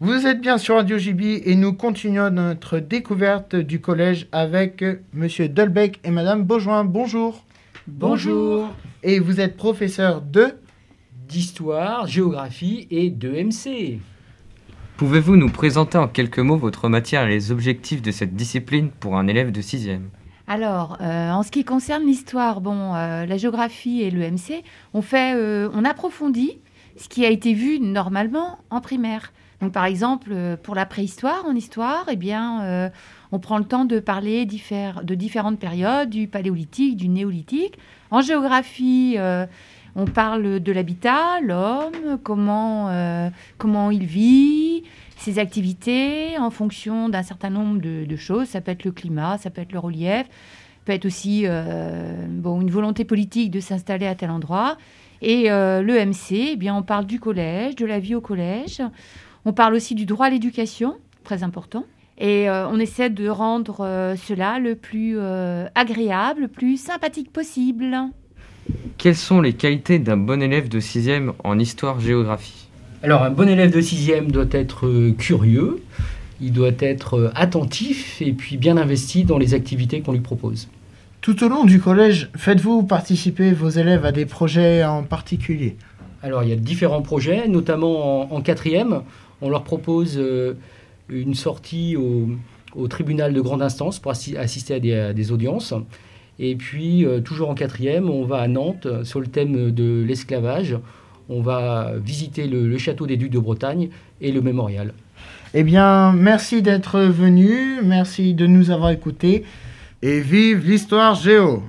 Vous êtes bien sur Radio JB et nous continuons notre découverte du collège avec Monsieur Dolbeck et Madame Beaujoin. Bonjour. Bonjour. Et vous êtes professeur de D'histoire, géographie et de MC. Pouvez-vous nous présenter en quelques mots votre matière et les objectifs de cette discipline pour un élève de 6e Alors, euh, en ce qui concerne l'histoire, bon, euh, la géographie et le MC, on fait, euh, on approfondit ce qui a été vu normalement en primaire. Donc, par exemple, euh, pour la préhistoire en histoire, eh bien, euh, on prend le temps de parler de différentes périodes, du paléolithique, du néolithique. En géographie, euh, on parle de l'habitat, l'homme, comment, comment il vit, ses activités en fonction d'un certain nombre de, choses. Ça peut être le climat, ça peut être le relief, peut être aussi euh, bon, une volonté politique de s'installer à tel endroit. Et euh, le MC, eh bien, on parle du collège, de la vie au collège. On parle aussi du droit à l'éducation, très important. Et euh, on essaie de rendre euh, cela le plus euh, agréable, le plus sympathique possible. Quelles sont les qualités d'un bon élève de 6e en histoire-géographie? Alors, un bon élève de 6e doit être euh, curieux, il doit être euh, attentif et puis bien investi dans les activités qu'on lui propose. Tout au long du collège, faites-vous participer vos élèves à des projets en particulier? Alors, il y a différents projets, notamment en, en quatrième. On leur propose euh, une sortie au, au tribunal de grande instance pour assi- assister à des, à des audiences. Et puis, euh, toujours en quatrième, on va à Nantes sur le thème de l'esclavage. On va visiter le, le château des Ducs de Bretagne et le mémorial. Eh bien, merci d'être venu, merci de nous avoir écoutés et vive l'histoire géo